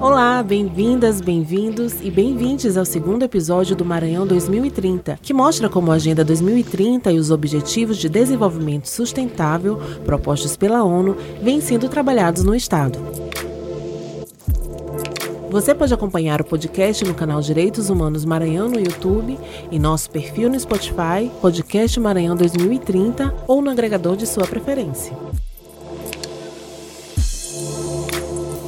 Olá, bem-vindas, bem-vindos e bem-vindes ao segundo episódio do Maranhão 2030, que mostra como a Agenda 2030 e os Objetivos de Desenvolvimento Sustentável propostos pela ONU vêm sendo trabalhados no Estado. Você pode acompanhar o podcast no canal Direitos Humanos Maranhão no YouTube, em nosso perfil no Spotify, Podcast Maranhão 2030 ou no agregador de sua preferência.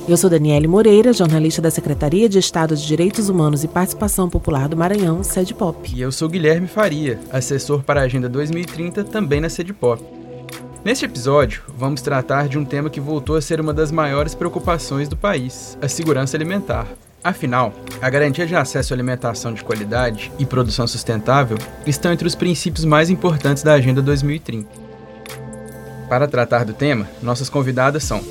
Eu sou Daniele Moreira, jornalista da Secretaria de Estado de Direitos Humanos e Participação Popular do Maranhão, Sede Pop. E eu sou Guilherme Faria, assessor para a Agenda 2030, também na Sede Pop. Neste episódio, vamos tratar de um tema que voltou a ser uma das maiores preocupações do país: a segurança alimentar. Afinal, a garantia de acesso à alimentação de qualidade e produção sustentável estão entre os princípios mais importantes da Agenda 2030. Para tratar do tema, nossas convidadas são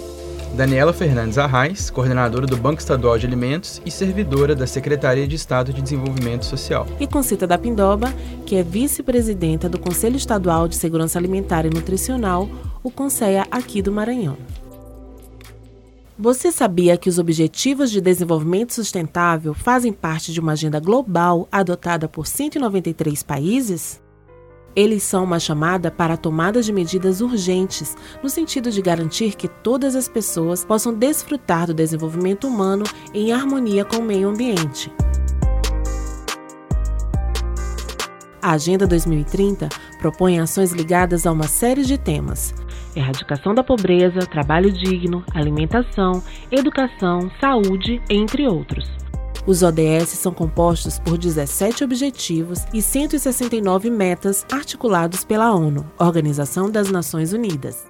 Daniela Fernandes Arraes, coordenadora do Banco Estadual de Alimentos e servidora da Secretaria de Estado de Desenvolvimento Social. E Concita da Pindoba, que é vice-presidenta do Conselho Estadual de Segurança Alimentar e Nutricional, o CONSEA aqui do Maranhão. Você sabia que os Objetivos de Desenvolvimento Sustentável fazem parte de uma agenda global adotada por 193 países? Eles são uma chamada para a tomada de medidas urgentes, no sentido de garantir que todas as pessoas possam desfrutar do desenvolvimento humano em harmonia com o meio ambiente. A Agenda 2030 propõe ações ligadas a uma série de temas: erradicação da pobreza, trabalho digno, alimentação, educação, saúde, entre outros. Os ODS são compostos por 17 objetivos e 169 metas articulados pela ONU, Organização das Nações Unidas.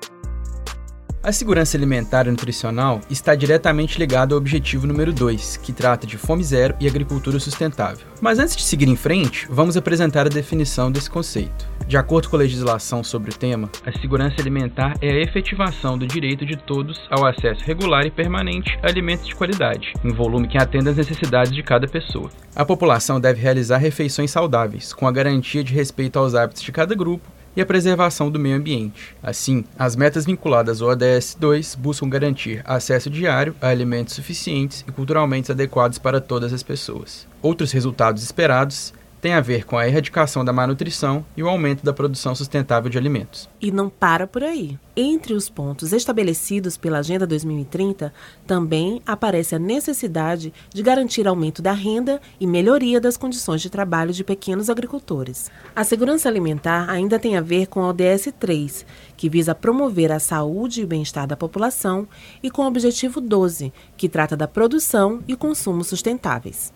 A segurança alimentar e nutricional está diretamente ligada ao objetivo número 2, que trata de fome zero e agricultura sustentável. Mas antes de seguir em frente, vamos apresentar a definição desse conceito. De acordo com a legislação sobre o tema, a segurança alimentar é a efetivação do direito de todos ao acesso regular e permanente a alimentos de qualidade, em volume que atenda às necessidades de cada pessoa. A população deve realizar refeições saudáveis, com a garantia de respeito aos hábitos de cada grupo e a preservação do meio ambiente. Assim, as metas vinculadas ao ODS 2 buscam garantir acesso diário a alimentos suficientes e culturalmente adequados para todas as pessoas. Outros resultados esperados tem a ver com a erradicação da malnutrição e o aumento da produção sustentável de alimentos. E não para por aí. Entre os pontos estabelecidos pela Agenda 2030, também aparece a necessidade de garantir aumento da renda e melhoria das condições de trabalho de pequenos agricultores. A segurança alimentar ainda tem a ver com a ODS 3, que visa promover a saúde e o bem-estar da população, e com o objetivo 12, que trata da produção e consumo sustentáveis.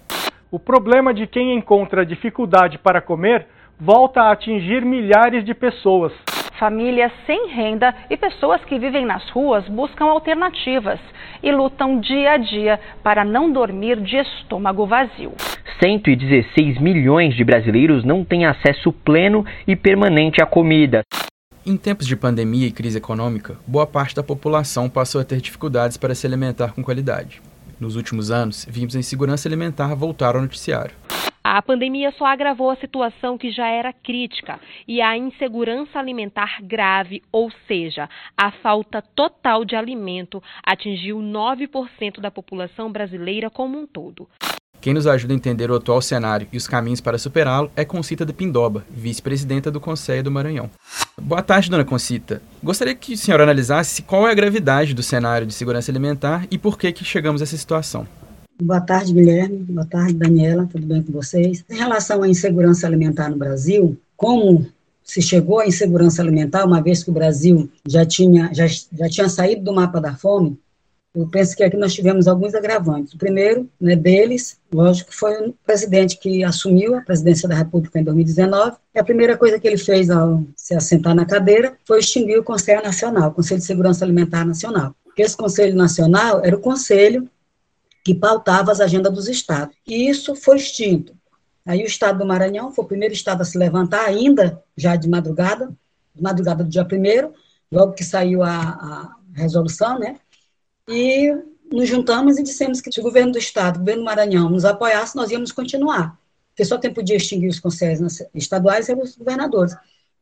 O problema de quem encontra dificuldade para comer volta a atingir milhares de pessoas. Famílias sem renda e pessoas que vivem nas ruas buscam alternativas e lutam dia a dia para não dormir de estômago vazio. 116 milhões de brasileiros não têm acesso pleno e permanente à comida. Em tempos de pandemia e crise econômica, boa parte da população passou a ter dificuldades para se alimentar com qualidade. Nos últimos anos, vimos a insegurança alimentar voltar ao noticiário. A pandemia só agravou a situação que já era crítica e a insegurança alimentar grave, ou seja, a falta total de alimento, atingiu 9% da população brasileira como um todo. Quem nos ajuda a entender o atual cenário e os caminhos para superá-lo é Concita de Pindoba, vice-presidenta do Conselho do Maranhão. Boa tarde, dona Concita. Gostaria que a senhora analisasse qual é a gravidade do cenário de segurança alimentar e por que, que chegamos a essa situação. Boa tarde, Guilherme. Boa tarde, Daniela. Tudo bem com vocês? Em relação à insegurança alimentar no Brasil, como se chegou à insegurança alimentar, uma vez que o Brasil já tinha, já, já tinha saído do mapa da fome, eu penso que aqui nós tivemos alguns agravantes. O primeiro né, deles, lógico, foi o presidente que assumiu a presidência da República em 2019. E a primeira coisa que ele fez ao se assentar na cadeira foi extinguir o Conselho Nacional, o Conselho de Segurança Alimentar Nacional. Porque esse Conselho Nacional era o conselho que pautava as agendas dos estados. E isso foi extinto. Aí o estado do Maranhão foi o primeiro estado a se levantar, ainda já de madrugada, madrugada do dia primeiro, logo que saiu a, a resolução, né? E nos juntamos e dissemos que se o governo do Estado, o governo do Maranhão, nos apoiasse, nós íamos continuar. Porque só tem podia extinguir os conselhos estaduais e os governadores.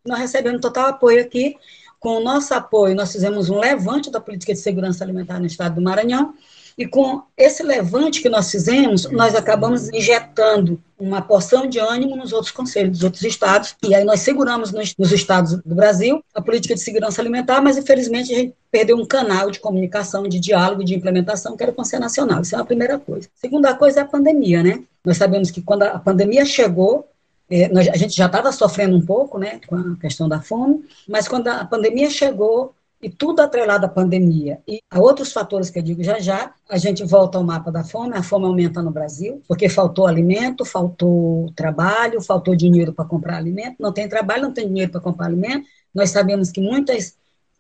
Nós recebemos total apoio aqui, com o nosso apoio, nós fizemos um levante da política de segurança alimentar no estado do Maranhão, e com esse levante que nós fizemos, nós acabamos injetando uma porção de ânimo nos outros conselhos dos outros estados, e aí nós seguramos nos, nos, estados do Brasil a política de segurança alimentar, mas infelizmente a gente perdeu um canal de comunicação, de diálogo, de implementação, que era o Conselho Nacional. Isso é a primeira coisa. Segunda coisa é a pandemia, né? Nós sabemos que quando a pandemia chegou, é, nós, a gente já estava sofrendo um pouco, né, com a questão da fome, mas quando a pandemia chegou, e tudo atrelado à pandemia. E a outros fatores que eu digo já já, a gente volta ao mapa da fome, a fome aumenta no Brasil, porque faltou alimento, faltou trabalho, faltou dinheiro para comprar alimento, não tem trabalho, não tem dinheiro para comprar alimento. Nós sabemos que muitas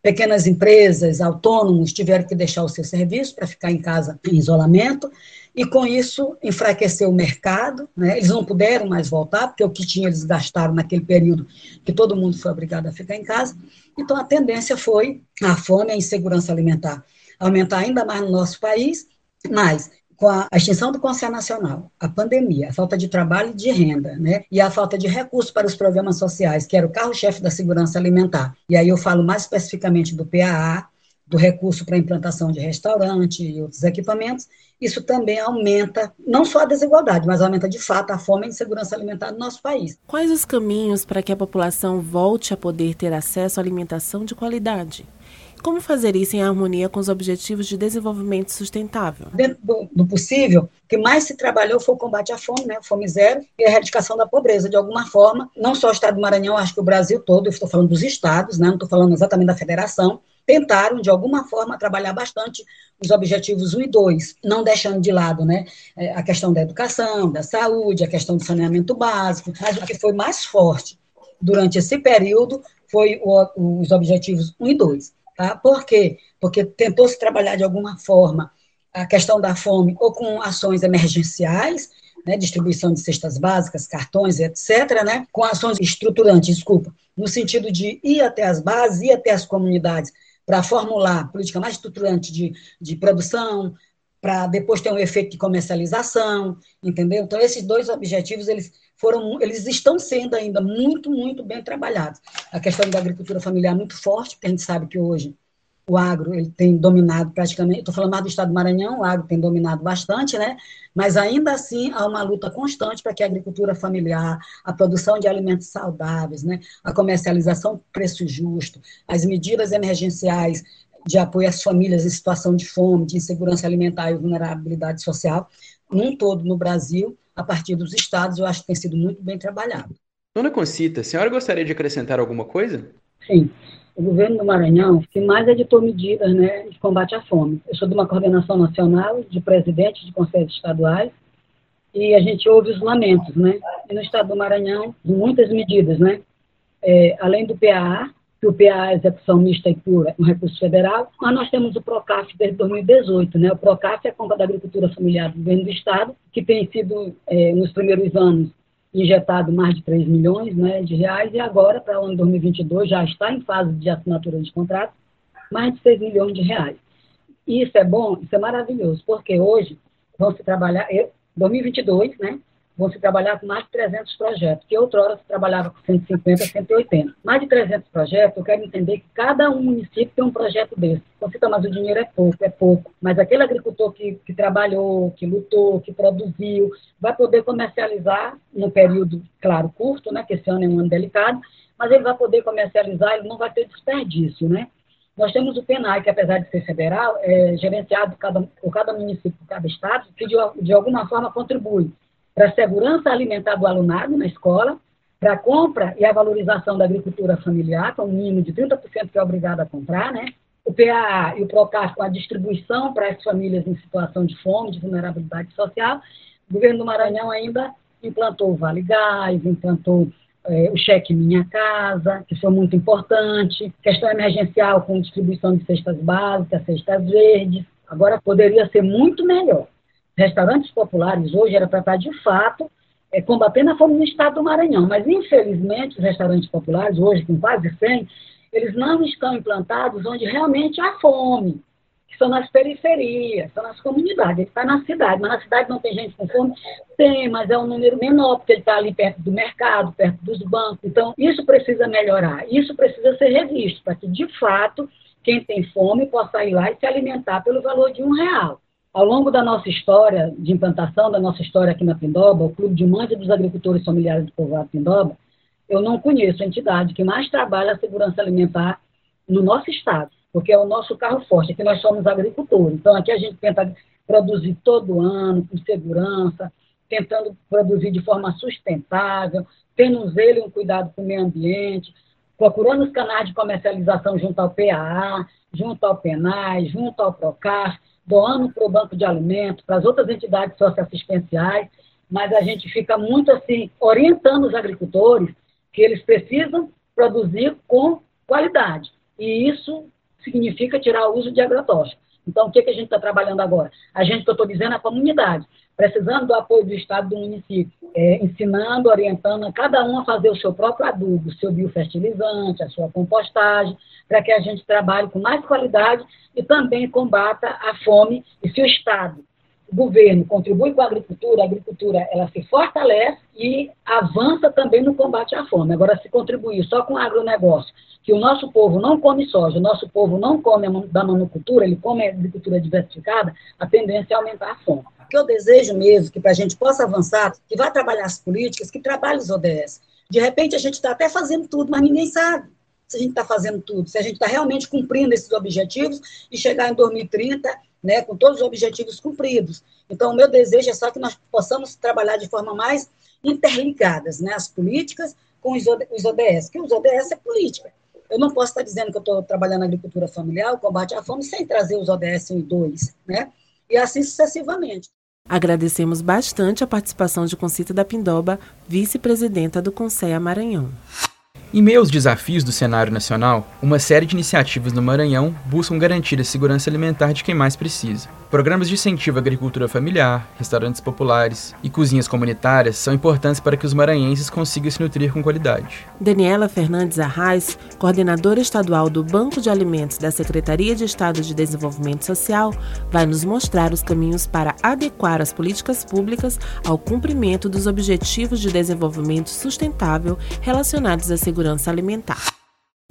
pequenas empresas, autônomos tiveram que deixar o seu serviço para ficar em casa em isolamento, e com isso enfraqueceu o mercado, né? eles não puderam mais voltar, porque o que tinha eles gastaram naquele período que todo mundo foi obrigado a ficar em casa, então a tendência foi a fome, a insegurança alimentar aumentar ainda mais no nosso país, mas com a extinção do Conselho Nacional, a pandemia, a falta de trabalho e de renda, né, e a falta de recursos para os programas sociais, que era o carro-chefe da segurança alimentar, e aí eu falo mais especificamente do PAA, do recurso para implantação de restaurante e outros equipamentos, isso também aumenta não só a desigualdade, mas aumenta de fato a fome e a insegurança alimentar no nosso país. Quais os caminhos para que a população volte a poder ter acesso à alimentação de qualidade? Como fazer isso em harmonia com os objetivos de desenvolvimento sustentável? Dentro do, do, possível, o que mais se trabalhou foi o combate à fome, né? fome zero, e a erradicação da pobreza, de alguma forma. Não só o estado do Maranhão, acho que o Brasil todo, eu estou falando dos estados, né? não estou falando exatamente da federação, tentaram, de alguma forma, trabalhar bastante os objetivos 1 e 2, não deixando de lado né, é, a questão da educação, da saúde, a questão do saneamento básico, mas o que foi mais forte durante esse período foi o, os objetivos 1 e 2. Tá? Por quê? Porque tentou se trabalhar de alguma forma a questão da fome ou com ações emergenciais, né, distribuição de cestas básicas, cartões, etc., né, com ações estruturantes, desculpa, no sentido de ir até as bases, ir até as comunidades, para formular política mais estruturante de, de produção, para depois ter um efeito de comercialização, entendeu? Então, esses dois objetivos, eles foram, eles estão sendo ainda muito, muito bem trabalhados. A questão da agricultura familiar é muito forte, porque a gente sabe que hoje o agro ele tem dominado praticamente, estou falando mais do estado do Maranhão, o agro tem dominado bastante, né? Mas ainda assim há uma luta constante para que a agricultura familiar, a produção de alimentos saudáveis, né? a comercialização preço justo, as medidas emergenciais de apoio às famílias em situação de fome, de insegurança alimentar e vulnerabilidade social, num todo no Brasil, a partir dos estados, eu acho que tem sido muito bem trabalhado. Dona Concita, a senhora gostaria de acrescentar alguma coisa? Sim o governo do Maranhão que mais editou medidas né, de combate à fome. Eu sou de uma coordenação nacional de presidentes de conselhos estaduais e a gente ouve os lamentos, né? E no estado do Maranhão, muitas medidas, né? É, além do PAA, que o PAA é execução mista e pura, um recurso federal, mas nós temos o PROCAF desde 2018, né? O PROCAF é a compra da agricultura familiar do governo do estado, que tem sido, é, nos primeiros anos, injetado mais de 3 milhões né, de reais e agora, para o ano 2022, já está em fase de assinatura de contrato, mais de 6 milhões de reais. E isso é bom, isso é maravilhoso, porque hoje vão se trabalhar, 2022, né, vão se trabalhar com mais de 300 projetos, que outrora se trabalhava com 150, 180. Mais de 300 projetos, eu quero entender que cada um município tem um projeto desse. Você mas o dinheiro é pouco, é pouco. Mas aquele agricultor que, que trabalhou, que lutou, que produziu, vai poder comercializar num período, claro, curto, né, que esse ano é um ano delicado, mas ele vai poder comercializar, ele não vai ter desperdício, né? Nós temos o PENAI, que apesar de ser federal, é gerenciado cada, por cada município, por cada estado, que de, de alguma forma contribui para a segurança alimentar do alunado na escola, para a compra e a valorização da agricultura familiar, com um mínimo de 30% que é obrigado a comprar, né? O PAA e o PROCAF com a distribuição para as famílias em situação de fome, de vulnerabilidade social. O governo do Maranhão ainda implantou o Vale Gás, implantou é, o cheque Minha Casa, que foi muito importante, questão emergencial com distribuição de cestas básicas, cestas verdes. Agora poderia ser muito melhor restaurantes populares hoje era para estar, de fato, é, combatendo a fome no estado do Maranhão. Mas, infelizmente, os restaurantes populares, hoje com quase 100, eles não estão implantados onde realmente há fome. que são nas periferias, são nas comunidades. Ele está na cidade, mas na cidade não tem gente com fome? Tem, mas é um número menor, porque ele está ali perto do mercado, perto dos bancos. Então, isso precisa melhorar, isso precisa ser revisto, para que, de fato, quem tem fome possa ir lá e se alimentar pelo valor de um real. Ao longo da nossa história de implantação, da nossa história aqui na Pindoba, o Clube de Mães dos Agricultores Familiares do Povoado Pindoba, eu não conheço a entidade que mais trabalha a segurança alimentar no nosso estado, porque é o nosso carro forte, aqui nós somos agricultores. Então, aqui a gente tenta produzir todo ano, com segurança, tentando produzir de forma sustentável, tendo um zelo e um cuidado com o meio ambiente, procurando os canais de comercialização junto ao PAA, junto ao PENAI, junto ao PROCAR, doando para o Banco de Alimentos, para as outras entidades socioassistenciais, mas a gente fica muito assim, orientando os agricultores que eles precisam produzir com qualidade. E isso significa tirar o uso de agrotóxicos. Então, o que, que a gente está trabalhando agora? A gente, que eu estou dizendo, é a comunidade, precisando do apoio do Estado, do município, é, ensinando, orientando a cada um a fazer o seu próprio adubo, o seu biofertilizante, a sua compostagem, para que a gente trabalhe com mais qualidade e também combata a fome. E se o Estado o governo contribui com a agricultura, a agricultura ela se fortalece e avança também no combate à fome. Agora, se contribuir só com o agronegócio, que o nosso povo não come soja, o nosso povo não come da monocultura, ele come agricultura diversificada, a tendência é aumentar a fome. O que eu desejo mesmo, que para a gente possa avançar, que vá trabalhar as políticas, que trabalhe os ODS. De repente, a gente está até fazendo tudo, mas ninguém sabe se a gente está fazendo tudo, se a gente está realmente cumprindo esses objetivos e chegar em 2030 né, com todos os objetivos cumpridos. Então, o meu desejo é só que nós possamos trabalhar de forma mais interligadas, né, as políticas com os, ODS, que os ODS é política. Eu não posso estar dizendo que eu estou trabalhando na agricultura familiar, o combate à fome, sem trazer os ODS 1 e 2, né? E assim sucessivamente. Agradecemos bastante a participação de Concita da Pindoba, vice-presidenta do Conselho Maranhão. Em meio aos desafios do cenário nacional, uma série de iniciativas no Maranhão buscam garantir a segurança alimentar de quem mais precisa. Programas de incentivo à agricultura familiar, restaurantes populares e cozinhas comunitárias são importantes para que os maranhenses consigam se nutrir com qualidade. Daniela Fernandes Arraes, coordenadora estadual do Banco de Alimentos da Secretaria de Estado de Desenvolvimento Social, vai nos mostrar os caminhos para adequar as políticas públicas ao cumprimento dos Objetivos de Desenvolvimento Sustentável relacionados à segurança alimentar.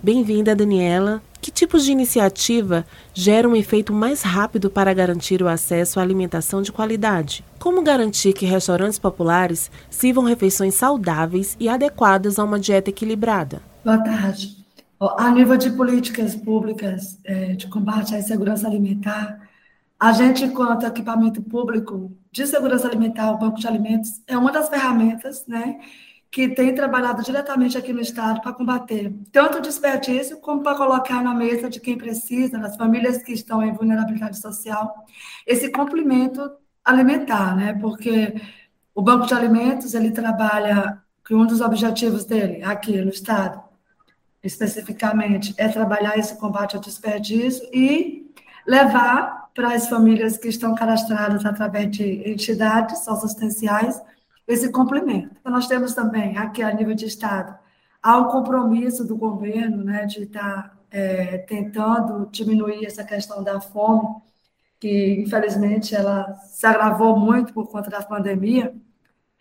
Bem-vinda, Daniela. Que tipos de iniciativa geram um efeito mais rápido para garantir o acesso à alimentação de qualidade? Como garantir que restaurantes populares sirvam refeições saudáveis e adequadas a uma dieta equilibrada? Boa tarde. A nível de políticas públicas é, de combate à insegurança alimentar, a gente, enquanto equipamento público de segurança alimentar, o Banco de Alimentos, é uma das ferramentas né, que tem trabalhado diretamente aqui no Estado para combater tanto o desperdício como para colocar na mesa de quem precisa, das famílias que estão em vulnerabilidade social, esse complemento alimentar, né? Porque o Banco de Alimentos, ele trabalha, que um dos objetivos dele aqui no Estado, especificamente, é trabalhar esse combate ao desperdício e levar para as famílias que estão cadastradas através de entidades socioassistenciais esse complemento. Nós temos também, aqui a nível de Estado, há um compromisso do governo né, de estar tá, é, tentando diminuir essa questão da fome, que infelizmente ela se agravou muito por conta da pandemia.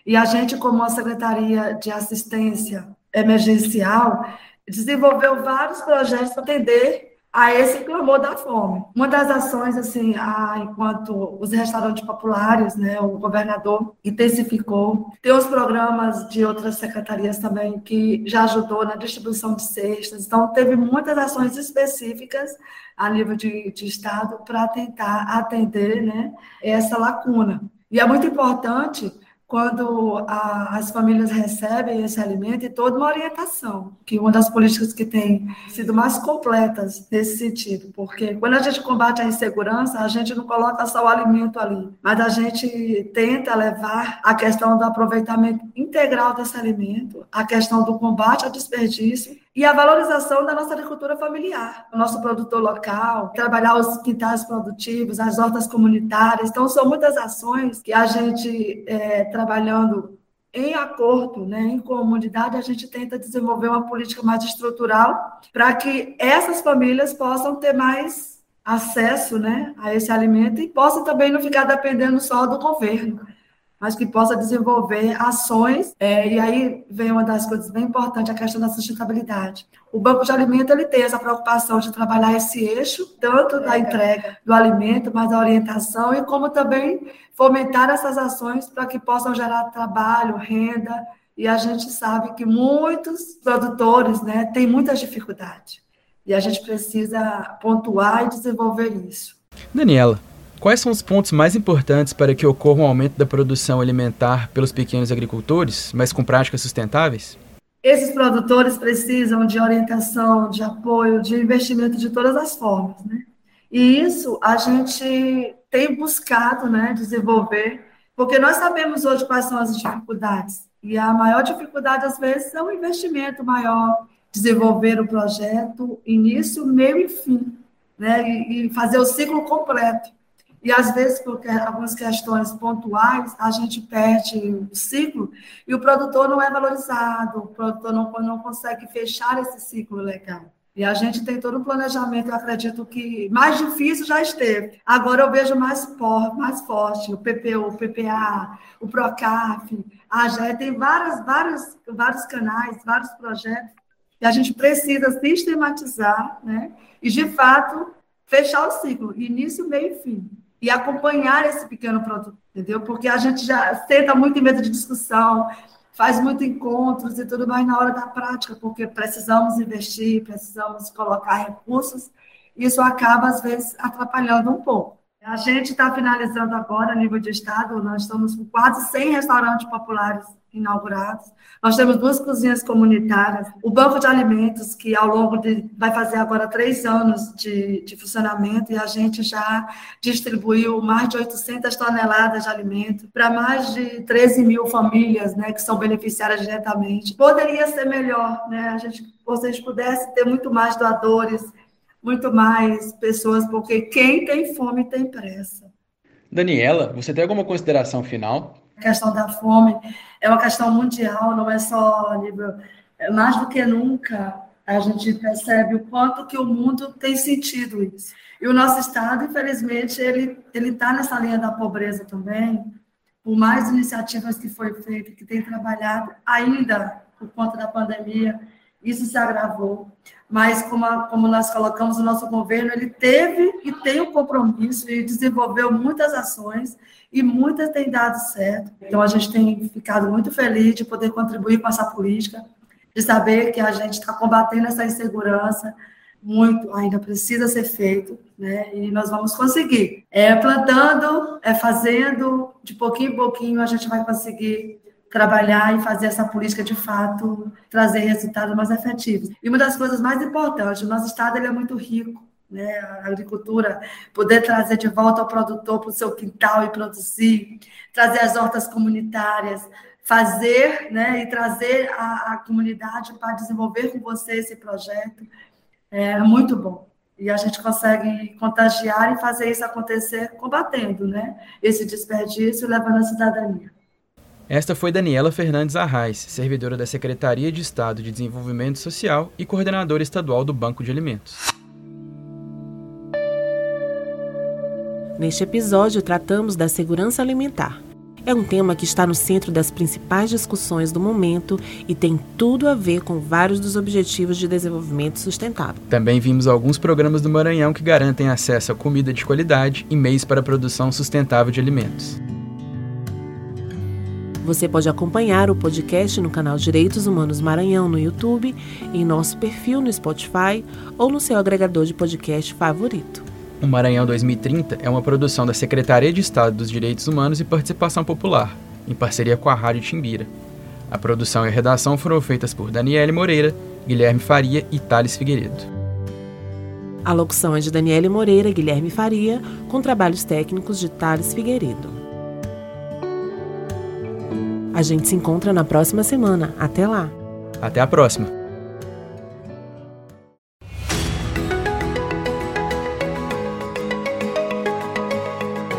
E a gente, como a Secretaria de Assistência Emergencial, desenvolveu vários projetos para atender a esse clamor da fome. Uma das ações, assim, a, enquanto os restaurantes populares, né, o governador intensificou, tem os programas de outras secretarias também que já ajudou na distribuição de cestas, então teve muitas ações específicas a nível de, de estado para tentar atender, né, essa lacuna. E é muito importante quando a, as famílias recebem esse alimento e toda uma orientação, que uma das políticas que tem sido mais completas nesse sentido, porque quando a gente combate a insegurança, a gente não coloca só o alimento ali, mas a gente tenta levar a questão do aproveitamento integral desse alimento, a questão do combate ao desperdício e a valorização da nossa agricultura familiar, o nosso produtor local, trabalhar os quintais produtivos, as hortas comunitárias. Então, são muitas ações que a gente, é, trabalhando em acordo, né, em comunidade, a gente tenta desenvolver uma política mais estrutural para que essas famílias possam ter mais acesso né, a esse alimento e possa também não ficar dependendo só do governo, mas que possa desenvolver ações. É, e aí vem uma das coisas bem importantes, a questão da sustentabilidade. O Banco de Alimento ele tem essa preocupação de trabalhar esse eixo, tanto da entrega do alimento, mas da orientação, e como também fomentar essas ações para que possam gerar trabalho, renda, e a gente sabe que muitos produtores né, têm muitas dificuldades. E a gente precisa pontuar e desenvolver isso. Daniela, quais são os pontos mais importantes para que ocorra um aumento da produção alimentar pelos pequenos agricultores, mas com práticas sustentáveis? Esses produtores precisam de orientação, de apoio, de investimento de todas as formas, né? E isso a gente tem buscado, né, desenvolver, porque nós sabemos hoje quais são as dificuldades. E a maior dificuldade, às vezes, é o investimento maior, desenvolver o projeto, início, meio e fim, né? E, e fazer o ciclo completo. E, às vezes, por algumas questões pontuais, a gente perde o ciclo e o produtor não é valorizado, o produtor não, não consegue fechar esse ciclo legal. E a gente tem todo um planejamento, eu acredito que mais difícil já esteve. Agora eu vejo mais, por, mais forte, o PPU, o PPA, o PROCAF, a GE, tem várias, vários, vários canais, vários projetos que a gente precisa sistematizar, né? E, de fato, fechar o ciclo, início, meio e fim. E acompanhar esse pequeno produto, entendeu? Porque a gente já senta muito em mesa de discussão, faz muitos encontros e tudo mais na hora da prática, porque precisamos investir, precisamos colocar recursos, isso acaba, às vezes, atrapalhando um pouco. A gente está finalizando agora, a nível de Estado, nós estamos com quase 100 restaurantes populares inaugurados. Nós temos duas cozinhas comunitárias, o banco de alimentos, que ao longo de. vai fazer agora três anos de, de funcionamento, e a gente já distribuiu mais de 800 toneladas de alimento para mais de 13 mil famílias né, que são beneficiárias diretamente. Poderia ser melhor, né? A gente, vocês pudessem ter muito mais doadores, muito mais pessoas, porque quem tem fome tem pressa. Daniela, você tem alguma consideração final? A questão da fome é uma questão mundial, não é só nível. É mais do que nunca, a gente percebe o quanto que o mundo tem sentido isso. E o nosso Estado, infelizmente, ele está nessa linha da pobreza também, por mais iniciativas que foi feita, que tem trabalhado, ainda por conta da pandemia, isso se agravou. Mas, como, a, como nós colocamos, o nosso governo ele teve e tem o compromisso e desenvolveu muitas ações e muitas têm dado certo. Então, a gente tem ficado muito feliz de poder contribuir com essa política, de saber que a gente está combatendo essa insegurança, muito ainda precisa ser feito, né? E nós vamos conseguir. É plantando, é fazendo, de pouquinho em pouquinho a gente vai conseguir trabalhar e fazer essa política de fato trazer resultados mais efetivos. E uma das coisas mais importantes, o nosso estado ele é muito rico, né? A agricultura poder trazer de volta o produtor para o seu quintal e produzir, trazer as hortas comunitárias, fazer, né? E trazer a, a comunidade para desenvolver com você esse projeto é muito bom. E a gente consegue contagiar e fazer isso acontecer combatendo, né? Esse desperdício, levando a cidadania. Esta foi Daniela Fernandes Arraes, servidora da Secretaria de Estado de Desenvolvimento Social e coordenadora estadual do Banco de Alimentos. Neste episódio, tratamos da segurança alimentar. É um tema que está no centro das principais discussões do momento e tem tudo a ver com vários dos Objetivos de Desenvolvimento Sustentável. Também vimos alguns programas do Maranhão que garantem acesso a comida de qualidade e meios para a produção sustentável de alimentos. Você pode acompanhar o podcast no canal Direitos Humanos Maranhão no YouTube, em nosso perfil no Spotify ou no seu agregador de podcast favorito. O Maranhão 2030 é uma produção da Secretaria de Estado dos Direitos Humanos e Participação Popular, em parceria com a Rádio Timbira. A produção e a redação foram feitas por Daniele Moreira, Guilherme Faria e Thales Figueiredo. A locução é de Daniele Moreira e Guilherme Faria, com trabalhos técnicos de Thales Figueiredo. A gente se encontra na próxima semana. Até lá. Até a próxima.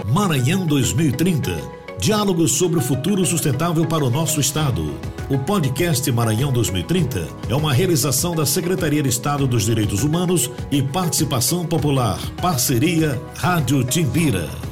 Maranhão 2030 Diálogos sobre o futuro sustentável para o nosso estado. O podcast Maranhão 2030 é uma realização da Secretaria de Estado dos Direitos Humanos e Participação Popular, parceria Rádio Timbira.